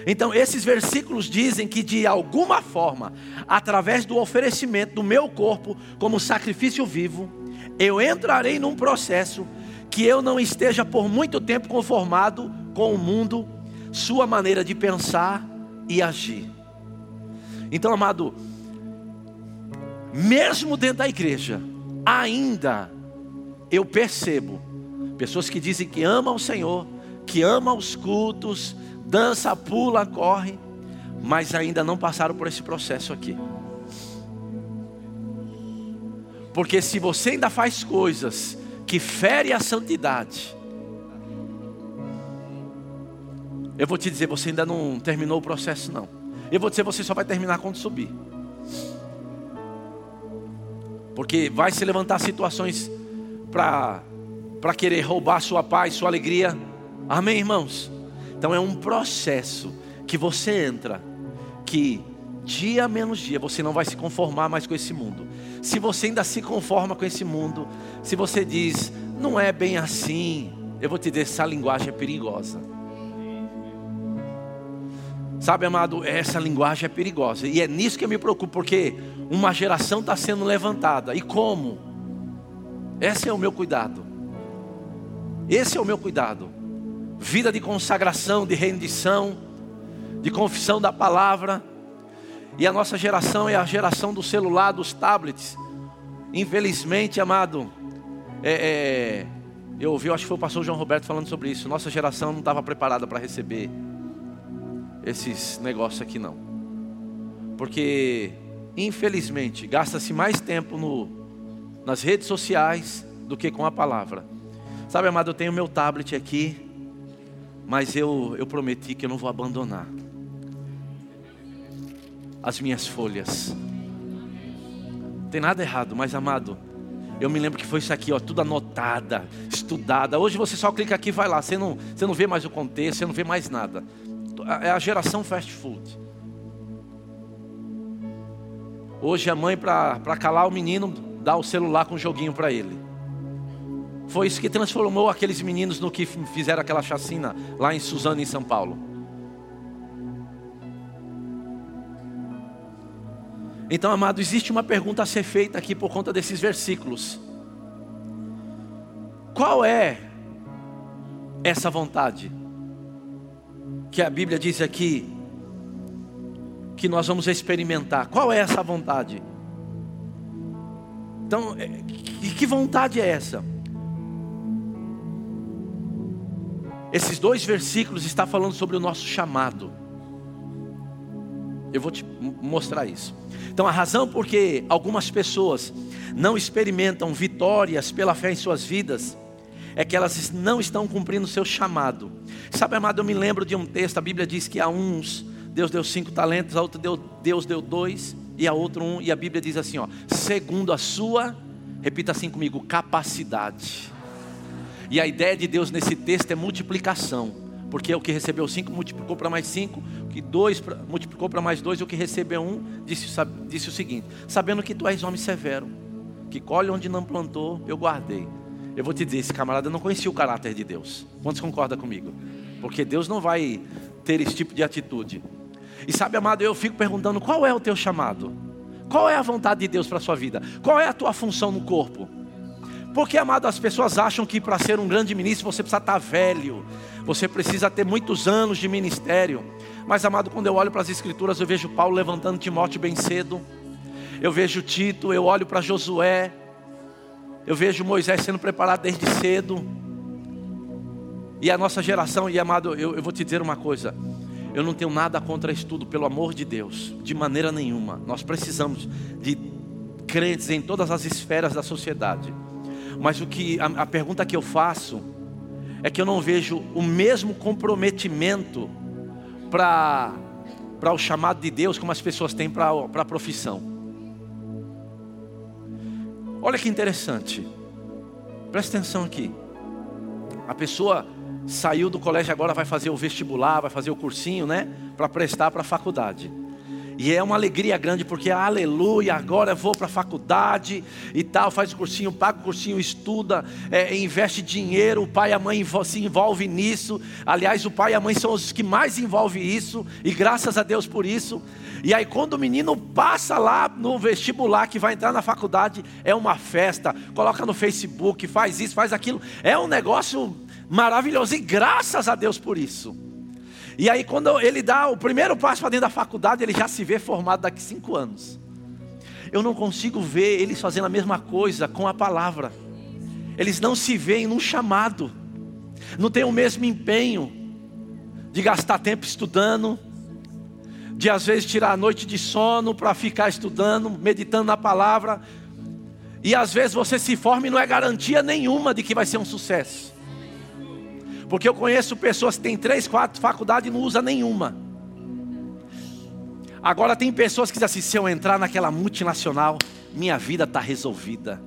Então, esses versículos dizem que de alguma forma, através do oferecimento do meu corpo como sacrifício vivo, eu entrarei num processo que eu não esteja por muito tempo conformado com o mundo, sua maneira de pensar e agir. Então, amado, mesmo dentro da igreja, ainda eu percebo pessoas que dizem que amam o Senhor, que amam os cultos, dança, pula, corre, mas ainda não passaram por esse processo aqui. Porque se você ainda faz coisas que ferem a santidade, eu vou te dizer, você ainda não terminou o processo não. Eu vou dizer, você só vai terminar quando subir. Porque vai se levantar situações para querer roubar sua paz, sua alegria. Amém, irmãos? Então é um processo que você entra, que dia menos dia você não vai se conformar mais com esse mundo. Se você ainda se conforma com esse mundo, se você diz, não é bem assim, eu vou te dizer, essa linguagem é perigosa. Sabe, amado, essa linguagem é perigosa. E é nisso que eu me preocupo, porque uma geração está sendo levantada. E como? Esse é o meu cuidado. Esse é o meu cuidado. Vida de consagração, de rendição, de confissão da palavra. E a nossa geração é a geração do celular, dos tablets. Infelizmente, amado, é, é, eu ouvi, acho que foi o pastor João Roberto falando sobre isso. Nossa geração não estava preparada para receber esses negócios aqui, não. Porque, infelizmente, gasta-se mais tempo no nas redes sociais do que com a palavra. Sabe, amado, eu tenho meu tablet aqui, mas eu, eu prometi que eu não vou abandonar as minhas folhas. Não tem nada errado, mas amado, eu me lembro que foi isso aqui, ó, tudo anotada, estudada. Hoje você só clica aqui e vai lá, você não, você não vê mais o contexto, você não vê mais nada. É a geração fast food. Hoje a mãe, para calar o menino, dá o celular com um joguinho para ele. Foi isso que transformou aqueles meninos no que fizeram aquela chacina lá em Suzano, em São Paulo. Então, amado, existe uma pergunta a ser feita aqui por conta desses versículos. Qual é essa vontade que a Bíblia diz aqui que nós vamos experimentar? Qual é essa vontade? Então, é, que vontade é essa? Esses dois versículos estão falando sobre o nosso chamado. Eu vou te mostrar isso. Então, a razão por que algumas pessoas não experimentam vitórias pela fé em suas vidas é que elas não estão cumprindo o seu chamado. Sabe, amado, eu me lembro de um texto, a Bíblia diz que a uns Deus deu cinco talentos, a outro deu, Deus deu dois, e a outro um, e a Bíblia diz assim: ó, segundo a sua, repita assim comigo, capacidade. E a ideia de Deus nesse texto é multiplicação. Porque o que recebeu cinco multiplicou para mais cinco, o que dois multiplicou para mais dois, e o que recebeu um disse, disse o seguinte: Sabendo que tu és homem severo, que colhe onde não plantou, eu guardei. Eu vou te dizer, esse camarada não conhecia o caráter de Deus. Quantos concordam comigo? Porque Deus não vai ter esse tipo de atitude. E sabe, amado, eu fico perguntando: qual é o teu chamado? Qual é a vontade de Deus para a sua vida? Qual é a tua função no corpo? Porque, amado, as pessoas acham que para ser um grande ministro você precisa estar velho, você precisa ter muitos anos de ministério. Mas, amado, quando eu olho para as Escrituras, eu vejo Paulo levantando Timóteo bem cedo, eu vejo Tito, eu olho para Josué, eu vejo Moisés sendo preparado desde cedo. E a nossa geração, e amado, eu, eu vou te dizer uma coisa: eu não tenho nada contra estudo, pelo amor de Deus, de maneira nenhuma. Nós precisamos de crentes em todas as esferas da sociedade. Mas o que a, a pergunta que eu faço é que eu não vejo o mesmo comprometimento para para o chamado de Deus como as pessoas têm para a profissão. Olha que interessante. Presta atenção aqui. A pessoa saiu do colégio agora vai fazer o vestibular, vai fazer o cursinho, né, para prestar para a faculdade. E é uma alegria grande, porque aleluia, agora eu vou para a faculdade e tal, faz o cursinho, paga o cursinho, estuda, é, investe dinheiro, o pai e a mãe se envolvem nisso. Aliás, o pai e a mãe são os que mais envolvem isso, e graças a Deus por isso. E aí, quando o menino passa lá no vestibular, que vai entrar na faculdade, é uma festa, coloca no Facebook, faz isso, faz aquilo, é um negócio maravilhoso, e graças a Deus por isso. E aí, quando ele dá o primeiro passo para dentro da faculdade, ele já se vê formado daqui cinco anos. Eu não consigo ver eles fazendo a mesma coisa com a palavra. Eles não se veem num chamado, não tem o mesmo empenho de gastar tempo estudando, de às vezes tirar a noite de sono para ficar estudando, meditando na palavra. E às vezes você se forma e não é garantia nenhuma de que vai ser um sucesso. Porque eu conheço pessoas que têm três, quatro faculdades e não usa nenhuma. Agora tem pessoas que dizem assim: se eu entrar naquela multinacional, minha vida está resolvida.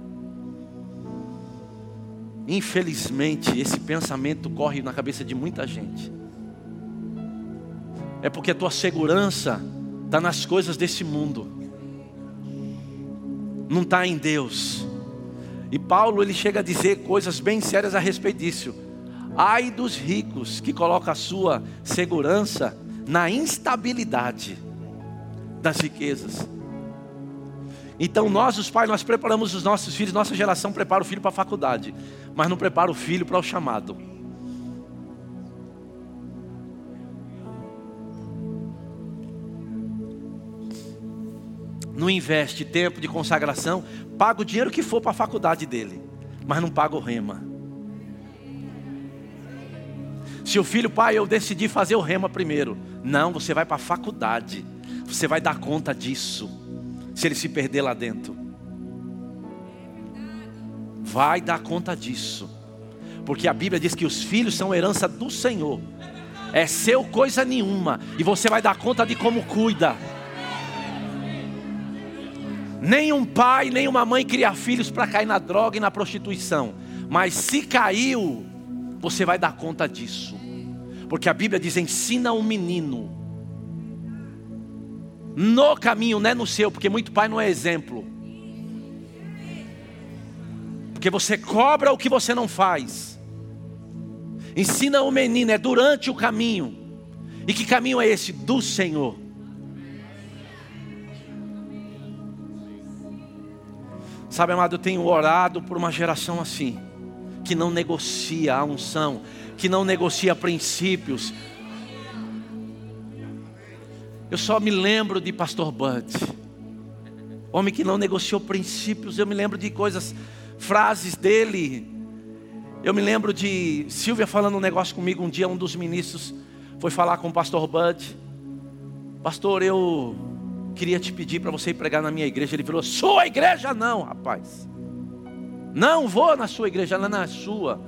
Infelizmente, esse pensamento corre na cabeça de muita gente. É porque a tua segurança está nas coisas desse mundo, não está em Deus. E Paulo ele chega a dizer coisas bem sérias a respeito disso. Ai dos ricos que colocam a sua segurança na instabilidade das riquezas. Então nós, os pais, nós preparamos os nossos filhos, nossa geração prepara o filho para a faculdade, mas não prepara o filho para o chamado. Não investe tempo de consagração, paga o dinheiro que for para a faculdade dele, mas não paga o rema. Se o filho, pai, eu decidi fazer o rema primeiro. Não, você vai para a faculdade. Você vai dar conta disso. Se ele se perder lá dentro. Vai dar conta disso. Porque a Bíblia diz que os filhos são herança do Senhor. É seu coisa nenhuma. E você vai dar conta de como cuida. Nenhum pai, nenhuma mãe cria filhos para cair na droga e na prostituição. Mas se caiu, você vai dar conta disso. Porque a Bíblia diz: ensina um menino no caminho, não é no seu, porque muito pai não é exemplo. Porque você cobra o que você não faz. Ensina o menino, é durante o caminho. E que caminho é esse? Do Senhor. Sabe, amado, eu tenho orado por uma geração assim, que não negocia a unção, que não negocia princípios. Eu só me lembro de Pastor Bud, homem que não negociou princípios. Eu me lembro de coisas, frases dele. Eu me lembro de Silvia falando um negócio comigo um dia, um dos ministros foi falar com o Pastor Bud. Pastor, eu queria te pedir para você ir pregar na minha igreja. Ele falou: Sua igreja não, rapaz. Não vou na sua igreja, lá na sua.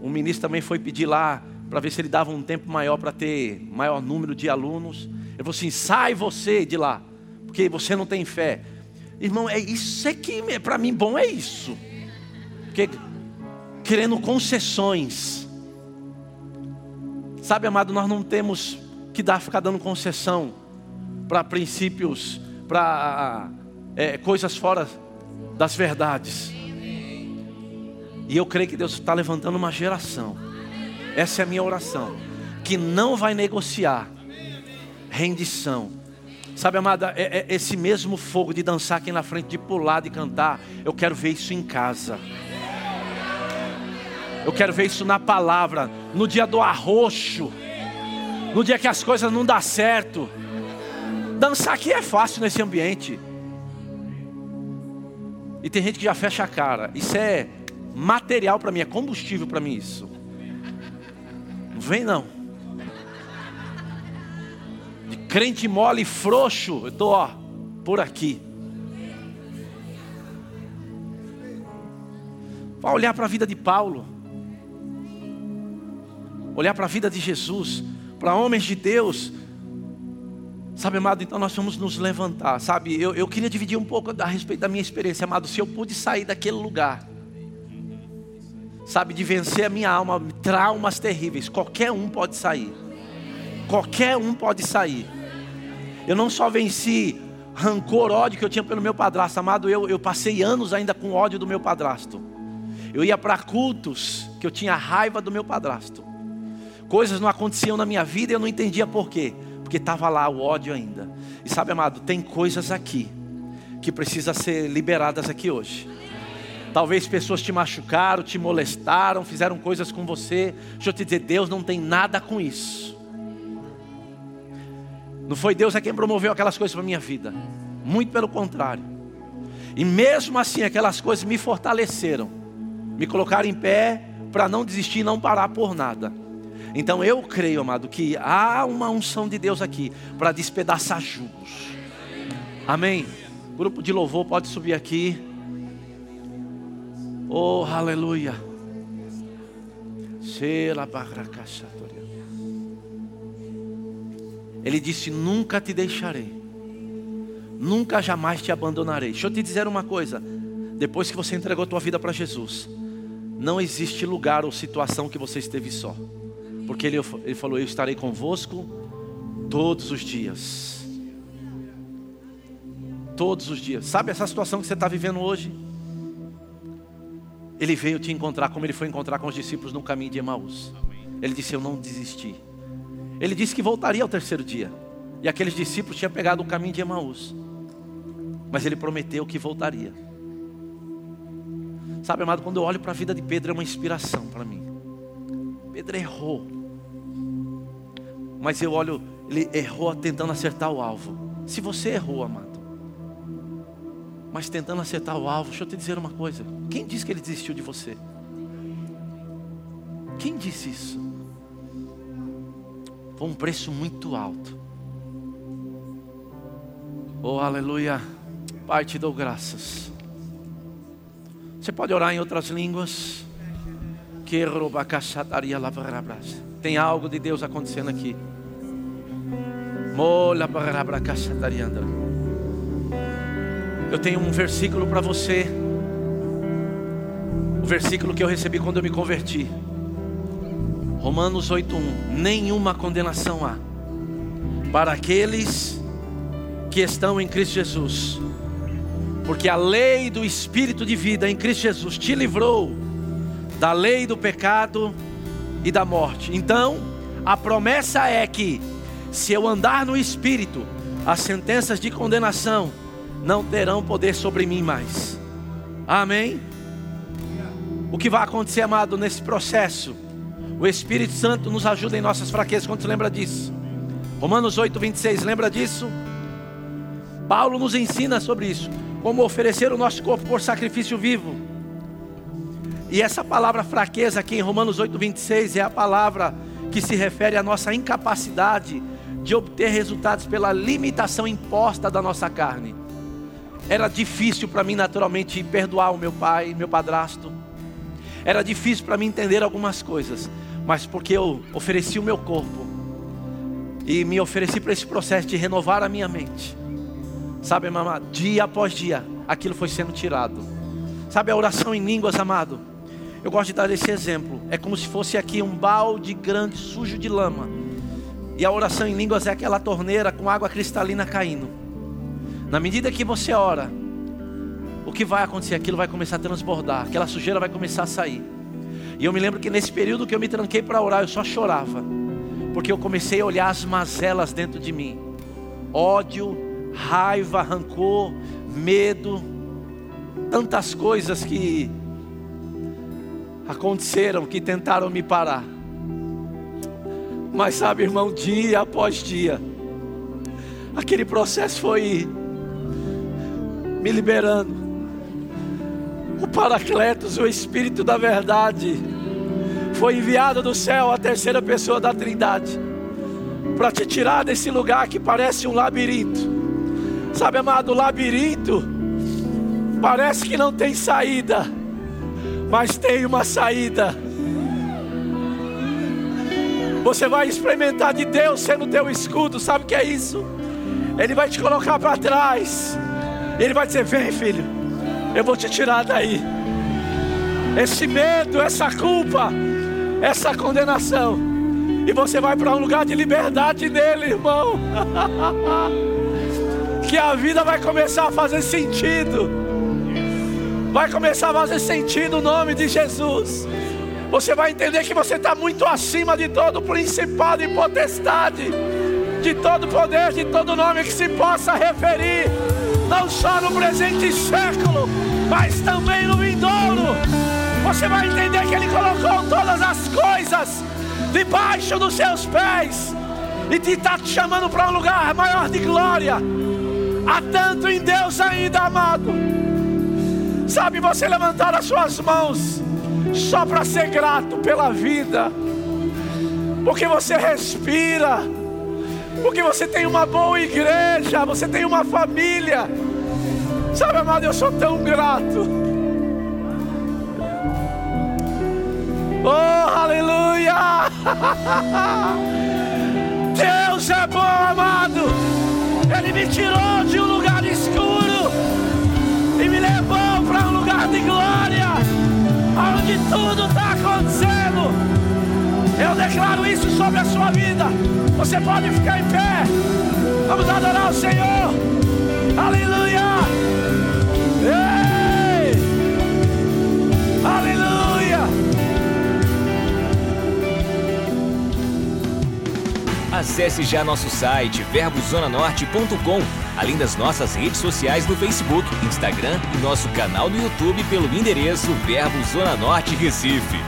O ministro também foi pedir lá para ver se ele dava um tempo maior para ter maior número de alunos. Ele falou assim: sai você de lá, porque você não tem fé. Irmão, é isso é que para mim bom é isso. Porque querendo concessões. Sabe, amado, nós não temos que dar, ficar dando concessão para princípios, para é, coisas fora das verdades. E eu creio que Deus está levantando uma geração. Essa é a minha oração. Que não vai negociar rendição. Sabe, amada, é, é esse mesmo fogo de dançar aqui na frente, de pular, de cantar. Eu quero ver isso em casa. Eu quero ver isso na palavra, no dia do arroxo, no dia que as coisas não dão certo. Dançar aqui é fácil nesse ambiente. E tem gente que já fecha a cara. Isso é material para mim, é combustível para mim isso. Não vem não. De crente mole e frouxo, eu estou ó, por aqui. Vai olhar para a vida de Paulo. Olhar para a vida de Jesus, para homens de Deus. Sabe, amado, então nós vamos nos levantar. Sabe, eu, eu queria dividir um pouco a respeito da minha experiência, amado. Se eu pude sair daquele lugar sabe, de vencer a minha alma, traumas terríveis. Qualquer um pode sair. Qualquer um pode sair. Eu não só venci rancor, ódio que eu tinha pelo meu padrasto, amado, eu, eu passei anos ainda com ódio do meu padrasto. Eu ia para cultos que eu tinha raiva do meu padrasto. Coisas não aconteciam na minha vida e eu não entendia por quê. Porque estava lá o ódio ainda. E sabe, amado, tem coisas aqui que precisam ser liberadas aqui hoje. Talvez pessoas te machucaram, te molestaram, fizeram coisas com você. Deixa eu te dizer, Deus não tem nada com isso. Não foi Deus é quem promoveu aquelas coisas para minha vida. Muito pelo contrário. E mesmo assim, aquelas coisas me fortaleceram, me colocaram em pé para não desistir, não parar por nada. Então eu creio, amado, que há uma unção de Deus aqui para despedaçar jugos. Amém. Grupo de louvor pode subir aqui. Oh, aleluia. Ele disse: Nunca te deixarei, nunca jamais te abandonarei. Deixa eu te dizer uma coisa: depois que você entregou tua vida para Jesus, não existe lugar ou situação que você esteve só, porque ele, ele falou: Eu estarei convosco todos os dias. Todos os dias. Sabe essa situação que você está vivendo hoje? Ele veio te encontrar como ele foi encontrar com os discípulos no caminho de Emaús. Ele disse: Eu não desisti. Ele disse que voltaria ao terceiro dia. E aqueles discípulos tinham pegado o caminho de Emaús. Mas ele prometeu que voltaria. Sabe, amado, quando eu olho para a vida de Pedro, é uma inspiração para mim. Pedro errou. Mas eu olho, ele errou tentando acertar o alvo. Se você errou, amado mas tentando acertar o alvo. Deixa eu te dizer uma coisa: quem disse que ele desistiu de você? Quem disse isso? Foi um preço muito alto. Oh, aleluia. Pai, te dou graças. Você pode orar em outras línguas. Tem algo de Deus acontecendo aqui. Mola para eu tenho um versículo para você. O versículo que eu recebi quando eu me converti. Romanos 8:1. Nenhuma condenação há para aqueles que estão em Cristo Jesus. Porque a lei do espírito de vida em Cristo Jesus te livrou da lei do pecado e da morte. Então, a promessa é que se eu andar no espírito, as sentenças de condenação não terão poder sobre mim mais. Amém? O que vai acontecer, amado, nesse processo? O Espírito Santo nos ajuda em nossas fraquezas. Quantos lembra disso? Romanos 8, 26, lembra disso? Paulo nos ensina sobre isso. Como oferecer o nosso corpo por sacrifício vivo. E essa palavra fraqueza aqui em Romanos 8, 26 é a palavra que se refere à nossa incapacidade de obter resultados pela limitação imposta da nossa carne. Era difícil para mim, naturalmente, perdoar o meu pai, meu padrasto. Era difícil para mim entender algumas coisas, mas porque eu ofereci o meu corpo e me ofereci para esse processo de renovar a minha mente. Sabe, mamá, dia após dia, aquilo foi sendo tirado. Sabe a oração em línguas, amado? Eu gosto de dar esse exemplo. É como se fosse aqui um balde grande, sujo de lama. E a oração em línguas é aquela torneira com água cristalina caindo. Na medida que você ora, o que vai acontecer? Aquilo vai começar a transbordar, aquela sujeira vai começar a sair. E eu me lembro que nesse período que eu me tranquei para orar, eu só chorava, porque eu comecei a olhar as mazelas dentro de mim: ódio, raiva, rancor, medo, tantas coisas que aconteceram, que tentaram me parar. Mas sabe, irmão, dia após dia, aquele processo foi me liberando. O Paracletos, o Espírito da Verdade, foi enviado do céu, a terceira pessoa da Trindade, para te tirar desse lugar que parece um labirinto. Sabe, amado, labirinto parece que não tem saída, mas tem uma saída. Você vai experimentar de Deus sendo teu escudo, sabe o que é isso? Ele vai te colocar para trás. Ele vai dizer: Vem, filho, eu vou te tirar daí. Esse medo, essa culpa, essa condenação. E você vai para um lugar de liberdade nele, irmão. (laughs) que a vida vai começar a fazer sentido. Vai começar a fazer sentido o nome de Jesus. Você vai entender que você está muito acima de todo principado e potestade, de todo poder, de todo nome que se possa referir não só no presente século, mas também no vindouro. Você vai entender que Ele colocou todas as coisas debaixo dos seus pés e está te chamando para um lugar maior de glória. Há tanto em Deus ainda, amado. Sabe você levantar as suas mãos só para ser grato pela vida, porque você respira porque você tem uma boa igreja, você tem uma família. Sabe, amado, eu sou tão grato. Oh, aleluia! (laughs) Deus é bom, amado. Ele me tirou de um lugar escuro e me levou para um lugar de glória, onde tudo está acontecendo. Eu declaro isso sobre a sua vida. Você pode ficar em pé. Vamos adorar o Senhor. Aleluia. Ei! Aleluia. Acesse já nosso site verbozonanorte.com, além das nossas redes sociais no Facebook, Instagram e nosso canal no YouTube pelo endereço Verbo Zona Norte Recife